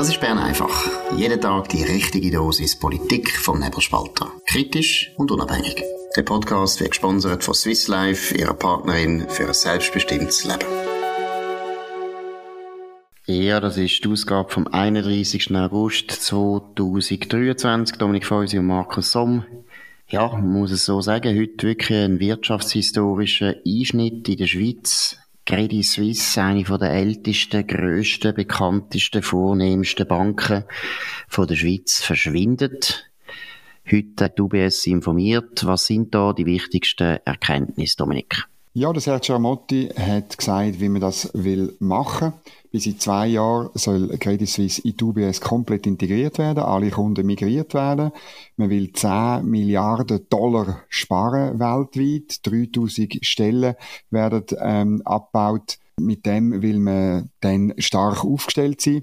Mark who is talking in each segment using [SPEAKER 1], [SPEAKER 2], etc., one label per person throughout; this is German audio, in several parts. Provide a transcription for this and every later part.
[SPEAKER 1] Das ist Bern einfach. Jeden Tag die richtige Dosis Politik vom Nebelspalter. Kritisch und unabhängig. Der Podcast wird gesponsert von Swiss Life, ihrer Partnerin für ein selbstbestimmtes Leben. Ja, das ist die Ausgabe vom 31. August 2023. Dominik Feusi und Markus Somm. Ja, man muss es so sagen, heute wirklich ein wirtschaftshistorischer Einschnitt in der Schweiz. Credit Suisse, eine der ältesten, grössten, bekanntesten, vornehmsten Banken von der Schweiz, verschwindet. Heute hat UBS informiert. Was sind da die wichtigsten Erkenntnisse, Dominik?
[SPEAKER 2] Ja, der Sergio Amotti hat gesagt, wie man das will machen. Bis in zwei Jahren soll Credit Suisse in die UBS komplett integriert werden, alle Kunden migriert werden. Man will 10 Milliarden Dollar sparen weltweit, 3000 Stellen werden ähm, abgebaut. Mit dem will man dann stark aufgestellt sein.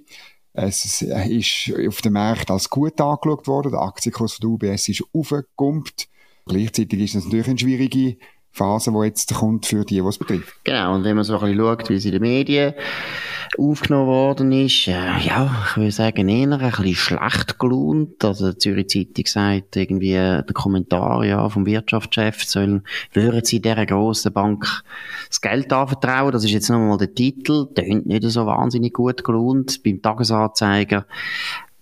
[SPEAKER 2] Es ist auf dem Markt als gut angeschaut worden. Der Aktienkurs der UBS ist aufgekumpelt. Gleichzeitig ist es natürlich eine schwierige Phase, die jetzt kommt für die, die betrifft.
[SPEAKER 1] Genau, und wenn man so ein bisschen schaut, wie es in den Medien aufgenommen worden ist, äh, ja, ich würde sagen, eher ein bisschen schlecht gelohnt. Also, die Zürich Zeitung sagt irgendwie, der Kommentar, ja, vom Wirtschaftschef sollen, würden sie dieser grossen Bank das Geld anvertrauen? Das ist jetzt nochmal der Titel, tönt nicht so wahnsinnig gut gelohnt. Beim Tagesanzeiger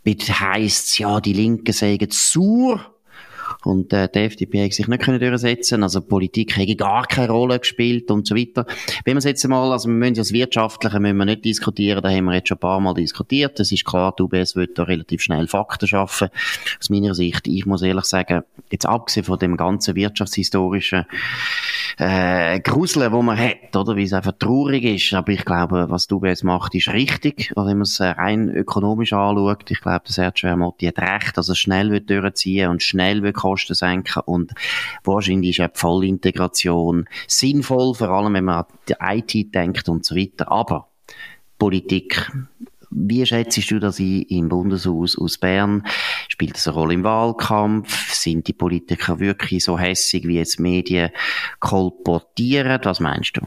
[SPEAKER 1] heisst es, ja, die Linken sagen sauer und äh, die FDP hat sich nicht können durchsetzen Also Politik hätte gar keine Rolle gespielt und so weiter. Wenn wir es jetzt mal, also wir müssen das Wirtschaftliche müssen wir nicht diskutieren, da haben wir jetzt schon ein paar Mal diskutiert. Es ist klar, die UBS wird da relativ schnell Fakten schaffen. Aus meiner Sicht, ich muss ehrlich sagen, jetzt abgesehen von dem ganzen wirtschaftshistorischen äh, Gruseln, wo man hat, oder, wie es einfach traurig ist, aber ich glaube, was die UBS macht, ist richtig. Also wenn man es rein ökonomisch anschaut, ich glaube, der Sergio Ermotti hat recht, dass er schnell wird durchziehen und schnell wird Kosten senken und wahrscheinlich ist auch die Vollintegration sinnvoll, vor allem wenn man an die IT denkt und so weiter. Aber Politik, wie schätzt du das im Bundeshaus aus Bern? Spielt das eine Rolle im Wahlkampf? Sind die Politiker wirklich so hässig, wie jetzt Medien kolportieren? Was meinst du?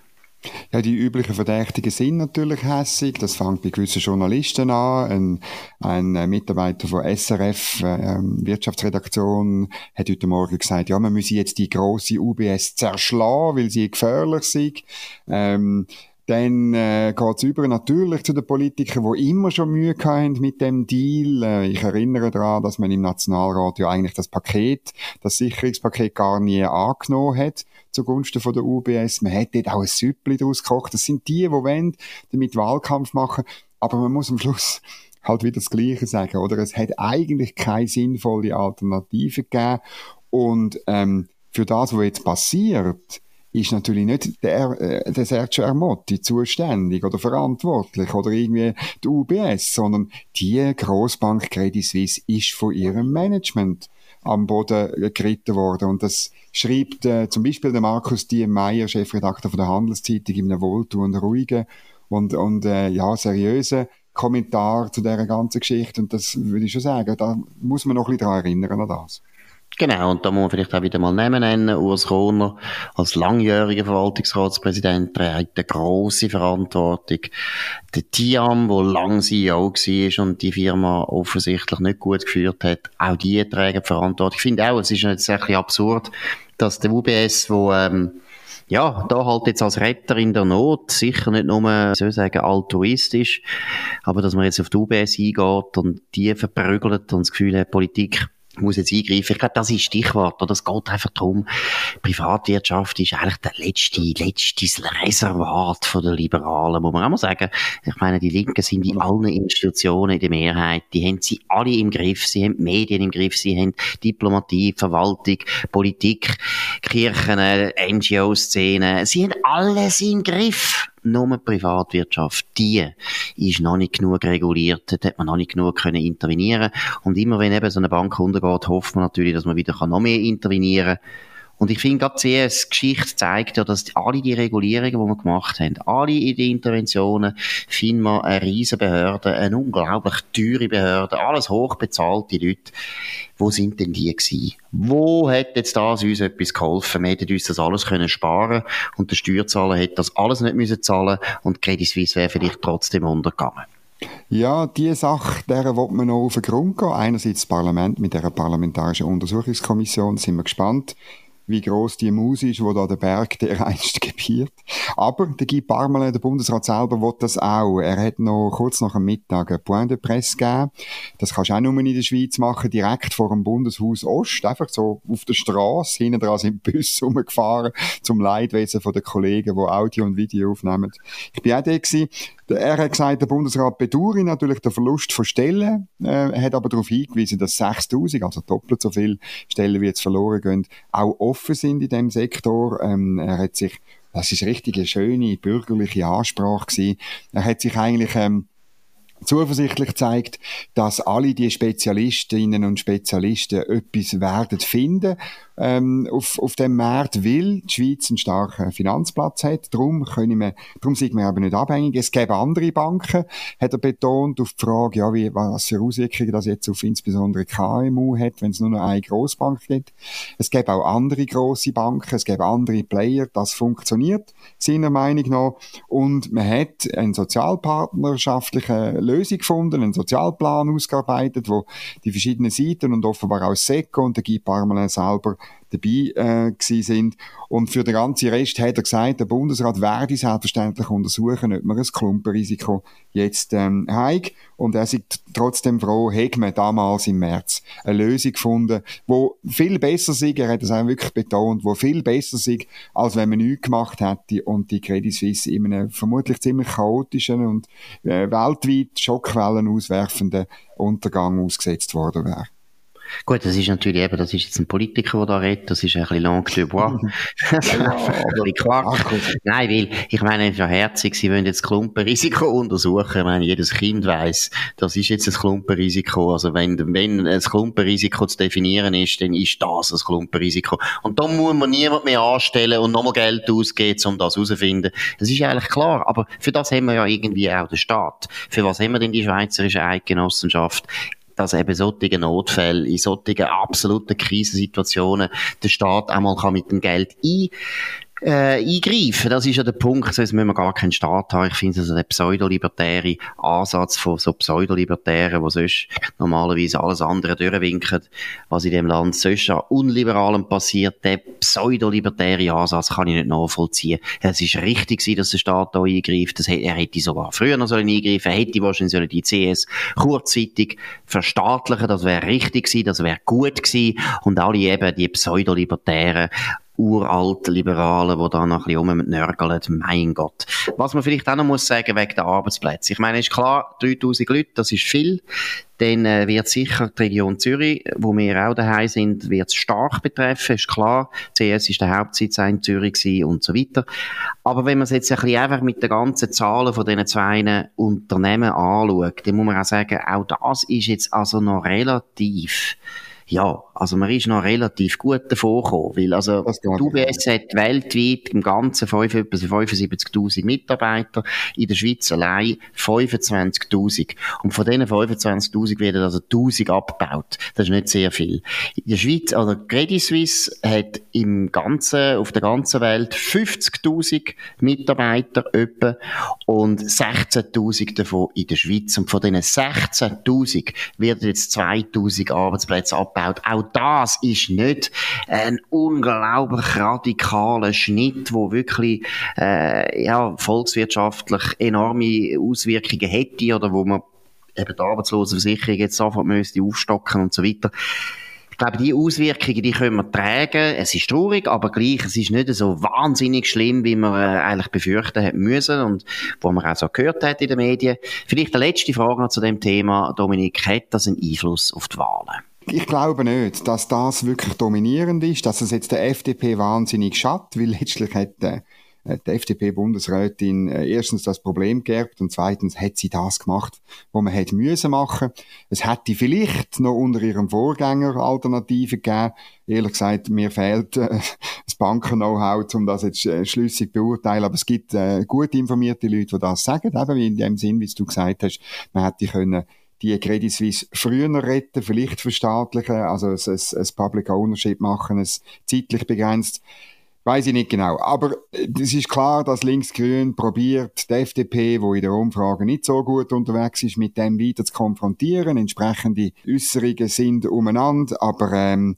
[SPEAKER 2] Ja, die üblichen Verdächtigen sind natürlich hässig. Das fängt bei gewissen Journalisten an. Ein, ein Mitarbeiter von SRF, äh, Wirtschaftsredaktion, hat heute Morgen gesagt, ja, man müsse jetzt die große UBS zerschlagen, weil sie gefährlich sind. Ähm, dann äh, geht über natürlich zu den Politikern, die immer schon Mühe hatten mit dem Deal. Äh, ich erinnere daran, dass man im Nationalrat ja eigentlich das Paket, das Sicherungspaket gar nie angenommen hat zugunsten von der UBS. Man hat dort auch ein Süppli draus gekocht. Das sind die, die wollen, damit Wahlkampf machen. Aber man muss am Schluss halt wieder das Gleiche sagen, oder? Es hat eigentlich keine sinnvolle Alternative gegeben. Und ähm, für das, was jetzt passiert, ist natürlich nicht der, äh, der Sergio Ermotti zuständig oder verantwortlich oder irgendwie die UBS, sondern die Großbank Credit Suisse ist von ihrem Management am Boden geritten worden. Und das schreibt äh, zum Beispiel der Markus Diemeyer, Chefredakteur von der Handelszeitung, in einem wohltuenden, ruhigen und, und äh, ja, seriösen Kommentar zu dieser ganzen Geschichte. Und das würde ich schon sagen, da muss man noch ein bisschen daran erinnern an das.
[SPEAKER 1] Genau, und da muss man vielleicht auch wieder mal Namen nennen. Urs Kroner als langjähriger Verwaltungsratspräsident trägt eine grosse Verantwortung. Der Tiam, der lang CEO war und die Firma offensichtlich nicht gut geführt hat, auch die tragen Verantwortung. Ich finde auch, es ist jetzt ein bisschen absurd, dass der UBS, wo ähm, ja, da halt jetzt als Retter in der Not, sicher nicht nur, soll sagen, altruistisch, aber dass man jetzt auf die UBS eingeht und die verprügelt und das Gefühl hat, Politik muss jetzt eingreifen. Ich glaube, das ist Stichwort. Oder? Es geht einfach darum, Privatwirtschaft ist eigentlich der letzte, letzte Reservat der Liberalen, muss man auch mal sagen. Ich meine, die Linken sind in allen Institutionen in der Mehrheit. Die haben sie alle im Griff. Sie haben die Medien im Griff. Sie haben Diplomatie, Verwaltung, Politik, Kirchen, NGO-Szenen. Sie haben alles im Griff nur die Privatwirtschaft, die ist noch nicht genug reguliert, dort hat man noch nicht genug können intervenieren. Und immer wenn eben so eine Bank untergeht, hofft man natürlich, dass man wieder noch mehr intervenieren kann und ich finde, gerade die CS-Geschichte zeigt ja, dass alle die Regulierungen, die wir gemacht haben, alle in die Interventionen, finden wir eine riesen Behörde, eine unglaublich teure Behörde, alles hochbezahlte Leute. Wo sind denn die gewesen? Wo hat jetzt das uns etwas geholfen? Wir hätten uns das alles können sparen und der Steuerzahler hätte das alles nicht müssen zahlen und Credit Suisse wäre vielleicht trotzdem untergegangen.
[SPEAKER 2] Ja, die Sache, der wird man noch auf den Grund gehen. Einerseits das Parlament mit der parlamentarischen Untersuchungskommission, sind wir gespannt wie groß die Maus ist, wo da der Berg der einst gebiert. Aber der Guy Parmelin, der Bundesrat selber, will das auch. Er hat noch kurz nach dem Mittag ein Point de Presse gegeben. Das kannst du auch nur in der Schweiz machen, direkt vor dem Bundeshaus Ost, einfach so auf der Straße, hinten dran sind Bus rumgefahren, zum Leidwesen der Kollegen, die Audio und Video aufnehmen. Ich bin auch da. Er hat gesagt, der Bundesrat bedauere natürlich den Verlust von Stellen, äh, hat aber darauf hingewiesen, dass 6000, also doppelt so viele Stellen wie jetzt verloren gehen, auch offen sind in dem Sektor. Ähm, er hat sich, das ist richtig eine schöne bürgerliche Ansprache gewesen. Er hat sich eigentlich ähm, zuversichtlich zeigt, dass alle die Spezialistinnen und Spezialisten etwas werden finden ähm, auf, auf dem Markt, weil die Schweiz einen starken Finanzplatz hat. Darum, können wir, darum sind wir aber nicht abhängig. Es gäbe andere Banken, hat er betont, auf die Frage, ja, wie, was für Auswirkungen das jetzt auf insbesondere KMU hat, wenn es nur noch eine Grossbank gibt. Es gäbe auch andere grosse Banken, es gäbe andere Player. Das funktioniert, seiner Meinung nach. Und man hat eine sozialpartnerschaftliche Lösung gefunden, einen Sozialplan ausgearbeitet, wo die verschiedenen Seiten und offenbar auch SECO und der Guy Parmelin selber dabei äh, sind. Und für den ganzen Rest hat er gesagt, der Bundesrat werde selbstverständlich untersuchen, ob man ein Klumpenrisiko jetzt ähm, hat. Und er ist trotzdem froh, hat man damals im März eine Lösung gefunden, wo viel besser ist, er hat es auch wirklich betont, wo viel besser ist, als wenn man nichts gemacht hätte und die Credit Suisse in einem vermutlich ziemlich chaotischen und äh, weltweit Schockwellen auswerfenden Untergang ausgesetzt worden wäre.
[SPEAKER 1] Gut, das ist natürlich eben, das ist jetzt ein Politiker, der da redet, das ist ein bisschen langue de bois. Quark. Nein, weil, ich meine, es ist ja herzig, sie wollen jetzt Klumpenrisiko untersuchen. Ich meine, jedes Kind weiß, das ist jetzt ein Klumpenrisiko. Also wenn, wenn ein Klumpenrisiko zu definieren ist, dann ist das ein Klumpenrisiko. Und da muss man niemand mehr anstellen und nochmal Geld ausgeben, um das herauszufinden. Das ist eigentlich klar. Aber für das haben wir ja irgendwie auch den Staat. Für was haben wir denn die Schweizerische Eidgenossenschaft? Dass eben solche Notfälle, in solchen absoluten Krisensituationen der Staat einmal kann mit dem Geld ein äh, eingreifen. Das ist ja der Punkt, sonst müssen wir gar keinen Staat haben. Ich finde, also der pseudolibertäre Ansatz von so Pseudolibertären, wo sonst normalerweise alles andere durchwinken, was in dem Land sonst an Unliberalem passiert, der pseudolibertäre Ansatz kann ich nicht nachvollziehen. Es ist richtig gewesen, dass der Staat da eingreift. Das, er hätte sogar früher noch sollen eingreifen, hätte wahrscheinlich sollen die CS kurzzeitig verstaatlichen, das wäre richtig gewesen, das wäre gut gewesen. Und alle eben die pseudolibertären uralt Liberalen, die da noch ein bisschen rumnörgeln. Mein Gott. Was man vielleicht auch noch muss sagen wegen der Arbeitsplätze. Ich meine, ist klar, 3000 Leute, das ist viel. Dann äh, wird sicher die Region Zürich, wo wir auch daheim sind, wird stark betreffen, ist klar. CS ist der Hauptsitz in Zürich und so weiter. Aber wenn man es jetzt ein bisschen einfach mit den ganzen Zahlen von diesen zwei Unternehmen anschaut, dann muss man auch sagen, auch das ist jetzt also noch relativ ja, also man ist noch relativ gut davor gekommen, weil also die UBS hat weltweit im Ganzen 75.000 Mitarbeiter, in der Schweiz allein 25.000. Und von diesen 25.000 werden also 1.000 abgebaut. Das ist nicht sehr viel. In der Schweiz, also Credit Suisse hat im Ganzen, auf der ganzen Welt 50.000 Mitarbeiter etwa und 16.000 davon in der Schweiz. Und von diesen 16.000 werden jetzt 2.000 Arbeitsplätze abgebaut abgebaut. Auch das ist nicht ein unglaublich radikaler Schnitt, wo wirklich äh, ja, volkswirtschaftlich enorme Auswirkungen hätte oder wo man eben die Arbeitslosenversicherung jetzt sofort müsste aufstocken und so weiter. Ich glaube, die Auswirkungen, die können wir tragen. Es ist traurig, aber gleich, es ist nicht so wahnsinnig schlimm, wie man äh, eigentlich befürchten hätte müssen und wo man auch so gehört hat in den Medien. Vielleicht eine letzte Frage noch zu dem Thema. Dominik, hat das einen Einfluss auf die Wahlen?
[SPEAKER 2] Ich glaube nicht, dass das wirklich dominierend ist, dass es jetzt der FDP wahnsinnig schadet, weil letztlich hat äh, die FDP-Bundesrätin äh, erstens das Problem geerbt und zweitens hat sie das gemacht, was man hätte müssen machen. Es hätte vielleicht noch unter ihrem Vorgänger Alternativen gegeben. Ehrlich gesagt, mir fehlt äh, das Banken-Know-how, um das jetzt äh, schlüssig beurteilen. Aber es gibt äh, gut informierte Leute, die das sagen, eben in dem Sinn, wie du gesagt hast, man hätte können die Credit Suisse früher retten, vielleicht verstaatlichen, also ein, ein, ein Public Ownership machen, es zeitlich begrenzt. Weiß ich nicht genau. Aber es ist klar, dass Linksgrün probiert, die FDP, wo in der Umfrage nicht so gut unterwegs ist, mit dem weiter zu konfrontieren. Entsprechende Äußerungen sind umeinander, aber ähm,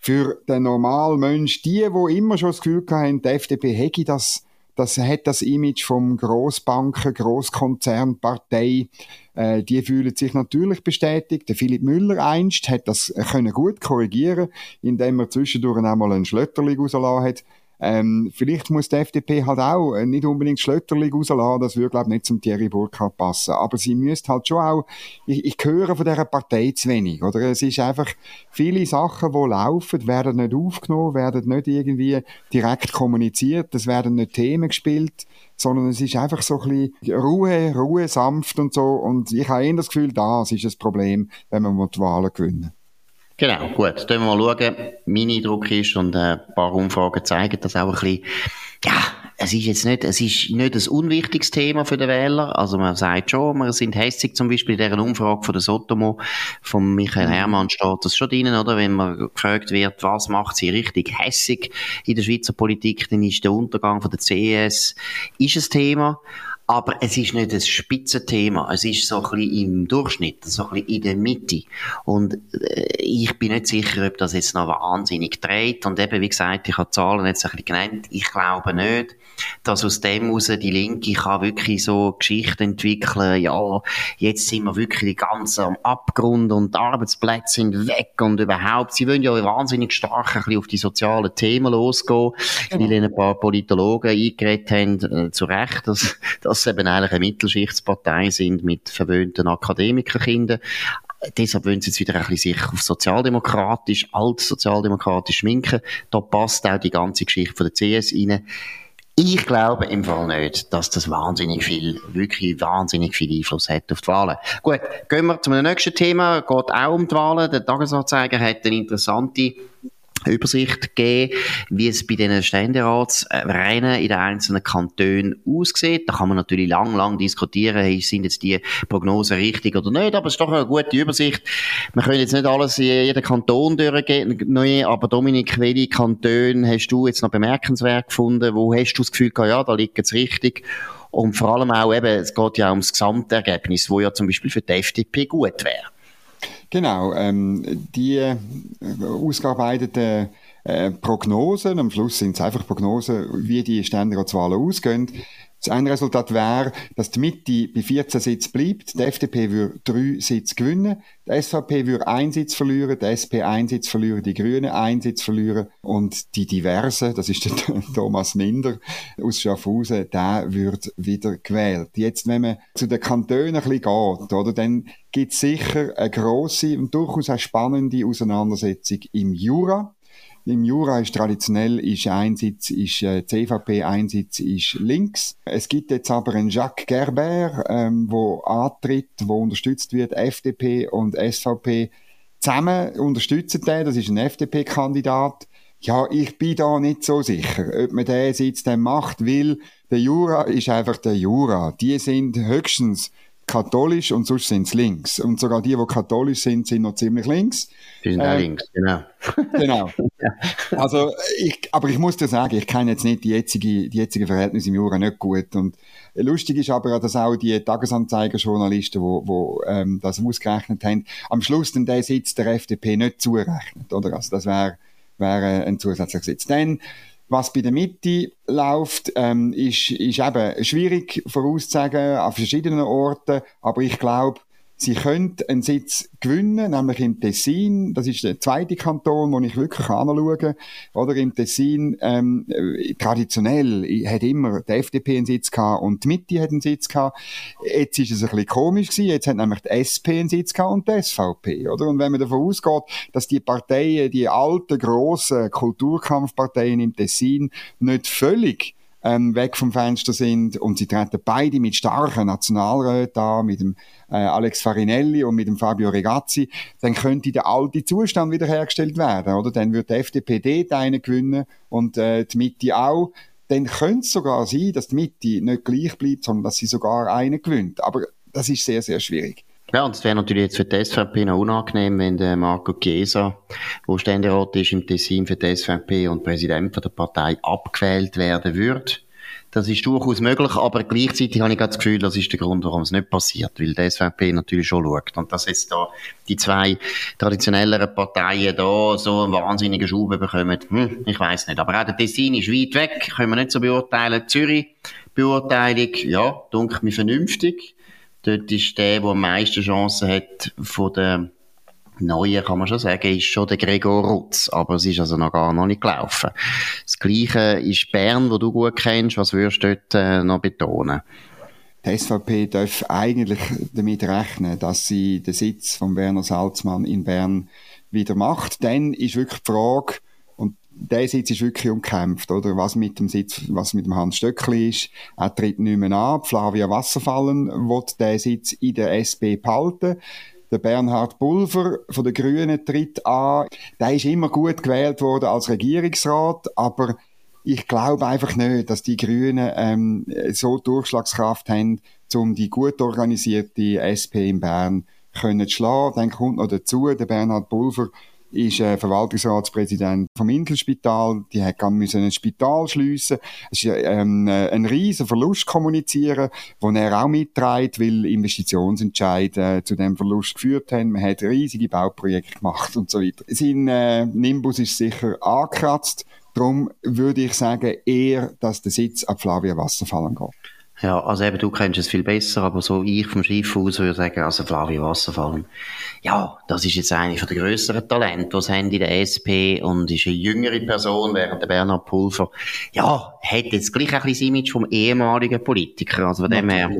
[SPEAKER 2] für den normalen Mensch, die, wo immer schon das Gefühl haben, die FDP hätte das das hat das Image vom Großbanken, Großkonzern, Partei. Äh, die fühlen sich natürlich bestätigt. Der Philipp Müller einst hat das können gut korrigieren, indem er zwischendurch einmal einen Schlötterling rausgelassen hat. Ähm, vielleicht muss die FDP halt auch äh, nicht unbedingt Schlötterling rauslassen, das würde, glaube ich, nicht zum Thierry Burkhardt passen. Aber sie müsste halt schon auch, ich, ich höre von dieser Partei zu wenig, oder? Es ist einfach, viele Sachen, die laufen, werden nicht aufgenommen, werden nicht irgendwie direkt kommuniziert, es werden nicht Themen gespielt, sondern es ist einfach so ein bisschen Ruhe, Ruhe, sanft und so. Und ich habe eher das Gefühl, das ist das Problem, wenn man die Wahlen gewinnen
[SPEAKER 1] Genau, gut. Dann wir mal schauen. Mein Eindruck ist, und äh, ein paar Umfragen zeigen das auch ein bisschen, ja, es ist jetzt nicht, es ist nicht ein unwichtiges Thema für den Wähler. Also man sagt schon, wir sind hässig, zum Beispiel in dieser Umfrage von der Sotomo, von Michael Hermann steht das schon drin, oder? Wenn man gefragt wird, was macht sie richtig hässig in der Schweizer Politik, dann ist der Untergang von der CS, ist ein Thema. Aber es ist nicht ein Spitzenthema. Es ist so ein bisschen im Durchschnitt, so ein bisschen in der Mitte. Und äh, ich bin nicht sicher, ob das jetzt noch wahnsinnig dreht. Und eben, wie gesagt, ich habe Zahlen jetzt ein bisschen genannt. Ich glaube nicht, dass aus dem heraus die Linke kann wirklich so Geschichten entwickeln. Ja, jetzt sind wir wirklich ganz am Abgrund und die Arbeitsplätze sind weg und überhaupt. Sie wollen ja wahnsinnig stark ein bisschen auf die sozialen Themen losgehen, genau. weil ein paar Politologen eingeredet haben, äh, zu Recht, dass, dass sie eben eigentlich eine Mittelschichtspartei sind mit verwöhnten Akademikerkindern. Deshalb wollen sie jetzt wieder ein bisschen sich auf sozialdemokratisch, altsozialdemokratisch schminken. Da passt auch die ganze Geschichte von der CS rein. Ich glaube im Fall nicht, dass das wahnsinnig viel, wirklich wahnsinnig viel Einfluss hat auf die Wahlen. Gut, gehen wir zum nächsten Thema. Geht auch um die Wahlen. Der Tagesanzeiger hat eine interessante Übersicht geben, wie es bei den Ständeratsrennen in den einzelnen Kantonen aussieht. Da kann man natürlich lang, lang diskutieren, hey, sind jetzt die Prognosen richtig oder nicht, aber es ist doch eine gute Übersicht. Wir können jetzt nicht alles in jeden Kanton durchgehen, aber Dominik, welche Kantone hast du jetzt noch bemerkenswert gefunden? Wo hast du das Gefühl gehabt, ja, da liegt es richtig? Und vor allem auch eben, es geht ja ums Gesamtergebnis, wo ja zum Beispiel für die FDP gut wäre.
[SPEAKER 2] Genau, ähm, die äh, ausgearbeiteten äh, Prognosen, am Schluss sind es einfach Prognosen, wie die Ständeratswahlen ausgehen, das eine Resultat wäre, dass die Mitte bei 14 Sitzen bleibt, die FDP würde drei Sitze gewinnen, die SVP würde einen Sitz verlieren, die SP einen Sitz verlieren, die Grünen einen Sitz verlieren und die Diversen, das ist der Thomas Minder aus Schaffhausen, der wird wieder gewählt. Jetzt, wenn man zu den Kantonen ein bisschen geht, oder, dann gibt es sicher eine grosse und durchaus auch spannende Auseinandersetzung im Jura. Im Jura ist traditionell ist ein Sitz ist äh, CVP, ein Sitz ist links. Es gibt jetzt aber einen Jacques Gerber, ähm, wo antritt, wo unterstützt wird, FDP und SVP zusammen unterstützen den. Das ist ein FDP-Kandidat. Ja, ich bin da nicht so sicher, ob man den Sitz dann macht, weil der Jura ist einfach der Jura. Die sind höchstens katholisch und sonst sind sie links. Und sogar die, die katholisch sind, sind noch ziemlich links.
[SPEAKER 1] Die sind äh, auch links, genau.
[SPEAKER 2] genau. Also, ich, aber ich muss dir sagen, ich kenne jetzt nicht die jetzige, die jetzige Verhältnisse im Jura nicht gut. Und lustig ist aber, dass auch die Tagesanzeiger-Journalisten, wo, wo ähm, das ausgerechnet haben, am Schluss dann der Sitz der FDP nicht zurechnet, oder? Also, das wäre wäre ein zusätzlicher Sitz. Dann was bei der Mitte läuft, ähm, ist, ist eben schwierig vorauszusagen an verschiedenen Orten, aber ich glaube, Sie können einen Sitz gewinnen, nämlich im Tessin. Das ist der zweite Kanton, wo ich wirklich anschaue. Oder im Tessin, ähm, traditionell hat immer die FDP einen Sitz gehabt und die Mitte hat einen Sitz gehabt. Jetzt ist es ein bisschen komisch gewesen. Jetzt hat nämlich die SP einen Sitz gehabt und die SVP, oder? Und wenn man davon ausgeht, dass die Parteien, die alten, grossen Kulturkampfparteien im Tessin nicht völlig ähm, weg vom Fenster sind und sie treten beide mit starken Nationalräten an, mit dem äh, Alex Farinelli und mit dem Fabio Regazzi, dann könnte der alte Zustand wiederhergestellt werden, oder? Dann wird die FDP dort einen gewinnen und äh, die Mitte auch. Dann könnte es sogar sein, dass die Mitte nicht gleich bleibt, sondern dass sie sogar einen gewinnt. Aber das ist sehr, sehr schwierig.
[SPEAKER 1] Ja, und es wäre natürlich jetzt für die SVP noch unangenehm, wenn der Marco Chiesa, wo Ständerat ist im Tessin für die SVP und Präsident der Partei, abgewählt werden würde. Das ist durchaus möglich, aber gleichzeitig habe ich das Gefühl, das ist der Grund, warum es nicht passiert, weil die SVP natürlich schon schaut. Und dass jetzt da die zwei traditionelleren Parteien da so einen wahnsinnigen Schub bekommen, hm, ich weiß nicht. Aber auch der Tessin ist weit weg, können wir nicht so beurteilen. Zürich, Beurteilung, ja, dunkelt mir vernünftig. Dort ist der, der am meisten Chancen hat von der Neue kann man schon sagen, ist schon der Gregor Rutz, aber es ist also noch gar noch nicht gelaufen. Das Gleiche ist Bern, wo du gut kennst. Was würdest du dort äh, noch betonen?
[SPEAKER 2] Die SVP darf eigentlich damit rechnen, dass sie den Sitz von Werner Salzmann in Bern wieder macht. Dann ist wirklich die Frage, der Sitz ist wirklich umkämpft, oder? Was mit dem Sitz, was mit dem Hans Stöckli ist. Er tritt nicht mehr an. Flavia Wasserfallen wird den Sitz in der SP behalten. Der Bernhard Pulver von den Grünen tritt an. Der ist immer gut gewählt worden als Regierungsrat, aber ich glaube einfach nicht, dass die Grünen ähm, so Durchschlagskraft haben, um die gut organisierte SP in Bern können zu schlagen. Dann kommt noch dazu, der Bernhard Pulver ist äh, Verwaltungsratspräsident vom Inselspital. Die hat müssen ein Spital schliessen. Es ist ähm, äh, ein riesen Verlust kommunizieren, wo er auch mitträgt, weil Investitionsentscheide äh, zu dem Verlust geführt haben. Man hat riesige Bauprojekte gemacht und so weiter. Sein äh, Nimbus ist sicher angekratzt. Darum würde ich sagen, eher, dass der Sitz ab Flavia Wasserfallen geht.
[SPEAKER 1] Ja, also eben, du kennst es viel besser, aber so ich vom Schiff aus würde sagen, also Flavio Wasserfallen, ja, das ist jetzt eine von der grösseren Talente, es haben in der SP und ist eine jüngere Person, während der Bernhard Pulver, ja, hat jetzt gleich ein bisschen das Image vom ehemaligen Politiker, also von dem her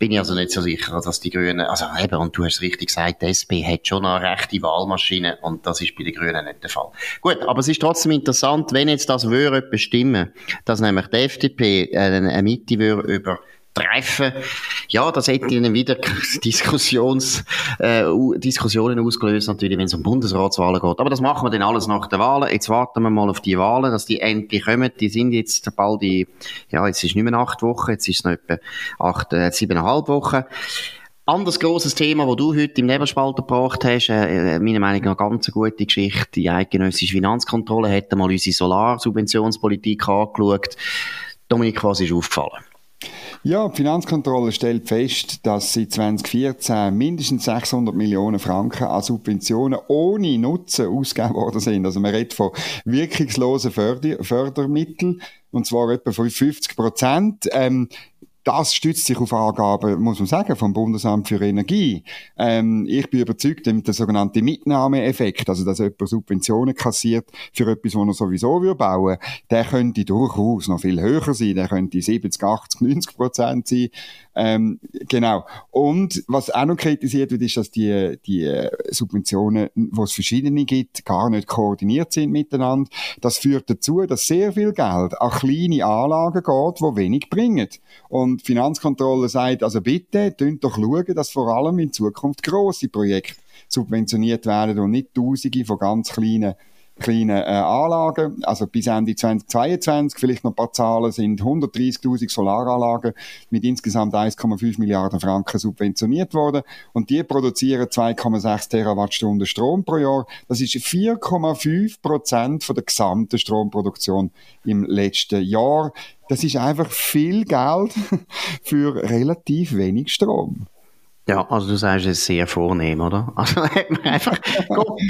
[SPEAKER 1] bin ich also nicht so sicher, dass die Grünen, also eben, und du hast richtig gesagt, die SP hat schon eine rechte Wahlmaschine und das ist bei den Grünen nicht der Fall. Gut, aber es ist trotzdem interessant, wenn jetzt das würde bestimmen, dass nämlich die FDP äh, eine Mitte würde über treffen. Ja, das hätte ihnen wieder Diskussions, äh, Diskussionen ausgelöst, natürlich, wenn es um Bundesratswahlen geht. Aber das machen wir dann alles nach den Wahlen. Jetzt warten wir mal auf die Wahlen, dass die endlich kommen. Die sind jetzt bald die, ja, jetzt ist nicht mehr acht Wochen, jetzt ist es noch etwa acht, äh, siebeneinhalb Wochen. Anderes grosses Thema, das du heute im Nebelspalter gebracht hast, äh, äh meiner Meinung nach ganz eine gute Geschichte. Die eidgenössische Finanzkontrolle hat einmal unsere Solarsubventionspolitik angeschaut. Dominik, was ist aufgefallen?
[SPEAKER 2] Ja, die Finanzkontrolle stellt fest, dass sie 2014 mindestens 600 Millionen Franken an Subventionen ohne Nutzen ausgegeben worden sind. Also man redet von wirkungslosen Förder Fördermitteln, und zwar etwa von 50 Prozent. Ähm, das stützt sich auf Angaben, muss man sagen, vom Bundesamt für Energie. Ähm, ich bin überzeugt, der sogenannte Mitnahmeeffekt, also dass jemand Subventionen kassiert für etwas, was er sowieso will bauen der könnte durchaus noch viel höher sein. Der könnte 70, 80, 90 Prozent sein. Ähm, genau. Und was auch noch kritisiert wird, ist, dass die, die Subventionen, wo es verschiedene gibt, gar nicht koordiniert sind miteinander. Das führt dazu, dass sehr viel Geld an kleine Anlagen geht, die wenig bringen. Und die Finanzkontrolle sagt, also bitte, tönt doch schauen, dass vor allem in Zukunft grosse Projekte subventioniert werden und nicht Tausende von ganz kleinen kleinen äh, Anlagen. Also bis Ende 2022, vielleicht noch ein paar Zahlen, sind 130.000 Solaranlagen mit insgesamt 1,5 Milliarden Franken subventioniert worden. Und die produzieren 2,6 Terawattstunden Strom pro Jahr. Das ist 4,5 Prozent von der gesamten Stromproduktion im letzten Jahr. Das ist einfach viel Geld für relativ wenig Strom.
[SPEAKER 1] Ja, also du sagst es sehr vornehm, oder? Also hat man einfach Gott,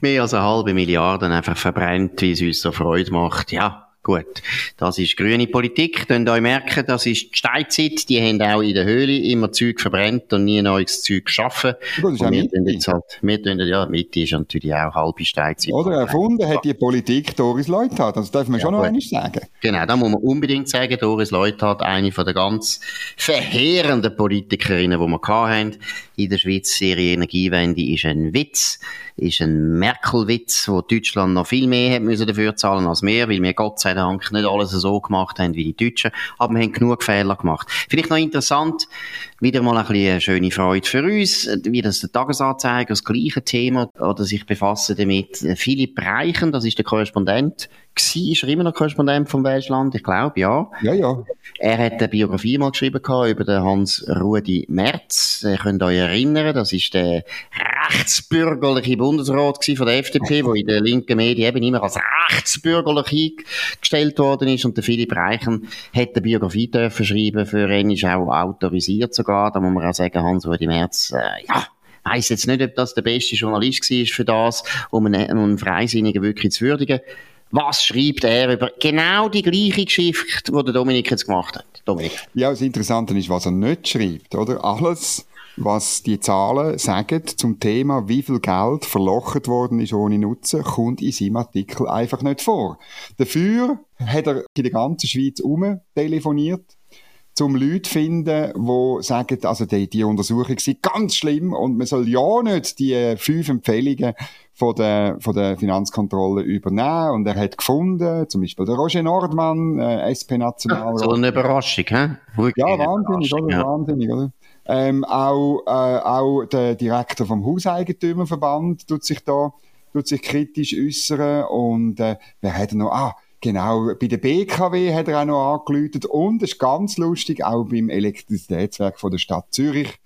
[SPEAKER 1] mehr als eine halbe Milliarde einfach verbrennt, wie es uns so Freude macht. Ja, Gut, das ist grüne Politik. Könnt euch merken, das ist die Steinzeit. Die haben auch in der Höhle immer Zeug verbrennt und nie neues Zeug geschaffen. Gut, das ist wir tun jetzt halt, wir tun, ja, Mitte ist natürlich auch halbe Steinzeit.
[SPEAKER 2] Oder erfunden hat die Politik Doris Leuthard. Das darf man ja, schon noch einmal sagen.
[SPEAKER 1] Genau, da muss man unbedingt sagen, Doris Leuthard, eine von der ganz verheerenden Politikerinnen, die wir hatten in der Schweiz. Ihre Energiewende ist ein Witz ist ein Merkel-Witz, wo Deutschland noch viel mehr hat müssen dafür zahlen als wir, weil wir Gott sei Dank nicht alles so gemacht haben wie die Deutschen, aber wir haben genug Fehler gemacht. Vielleicht noch interessant, wieder mal ein bisschen eine schöne Freude für uns, wie das der Tagesanzeiger, das gleiche Thema, oder sich befassen damit. Philipp Reichen, das ist der Korrespondent, war, ist er immer noch Korrespondent vom Welschland? Ich glaube, ja.
[SPEAKER 2] Ja, ja.
[SPEAKER 1] Er hat eine Biografie mal geschrieben über den Hans-Rudi Merz. Ihr könnt euch erinnern, das ist der rechtsbürgerliche Bundesrat von der FDP, der in den linken Medien eben immer als rechtsbürgerlich eingestellt worden ist. Und der Philipp Reichen hat eine Biografie dürfen schreiben, für ihn ist auch autorisiert sogar. Da muss man auch sagen, Hans-Rudi Merz, äh, ja, weiss jetzt nicht, ob das der beste Journalist war für das, um einen, einen Freisinnigen wirklich zu würdigen. Was schreibt er über genau die gleiche Geschichte, die der Dominik jetzt gemacht hat? Dominik.
[SPEAKER 2] Ja, das Interessante ist, was er nicht schreibt, oder? Alles, was die Zahlen sagen zum Thema, wie viel Geld verlocht worden ist ohne Nutzen, kommt in seinem Artikel einfach nicht vor. Dafür hat er in der ganzen Schweiz um telefoniert zum Leute finden, die sagen, also die, die Untersuchung sei ganz schlimm und man soll ja nicht die fünf Empfehlungen von der, von der Finanzkontrolle übernehmen. Und er hat gefunden, zum Beispiel der Roger Nordmann, äh, SP-Nationalrat.
[SPEAKER 1] So eine Überraschung, hä?
[SPEAKER 2] ja, wahnsinnig, oder? Ja. Wahnsinnig, oder? Ähm, auch, äh, auch der Direktor vom Hauseigentümerverband tut sich da, tut sich kritisch äußern und, äh, wer hat noch, ah, Genau, bei der BKW hat er auch noch angeläutet und es ist ganz lustig, auch beim Elektrizitätswerk von der Stadt Zürich.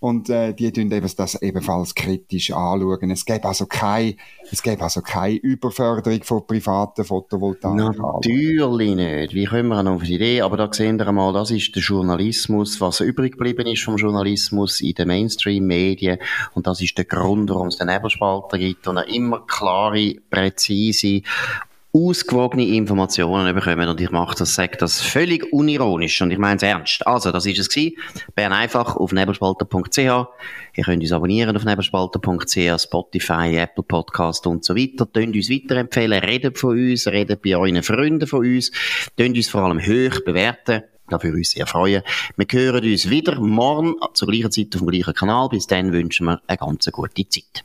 [SPEAKER 2] Und äh, die tun eben das ebenfalls kritisch anschauen. Es gäbe also keine, es gäbe also keine Überförderung von privaten Photovoltaik.
[SPEAKER 1] Natürlich nicht. Wie kommen wir noch auf die Idee? Aber da sehen wir einmal, das ist der Journalismus, was übrig geblieben ist vom Journalismus in den Mainstream-Medien. Und das ist der Grund, warum es den Nebelspalter gibt und immer klare, präzise ausgewogene Informationen bekommen und ich mache das, sage das völlig unironisch und ich meine es ernst. Also, das ist es gewesen. Bern einfach auf nebelspalter.ch. Ihr könnt uns abonnieren auf nebelspalter.ch, Spotify, Apple Podcast und so weiter. Tönt uns weiterempfehlen, redet von uns, redet bei euren Freunden von uns, tönt uns vor allem hoch bewerten. Da würde uns sehr freuen. Wir hören uns wieder morgen zur gleichen Zeit auf dem gleichen Kanal. Bis dann wünschen wir eine ganz gute Zeit.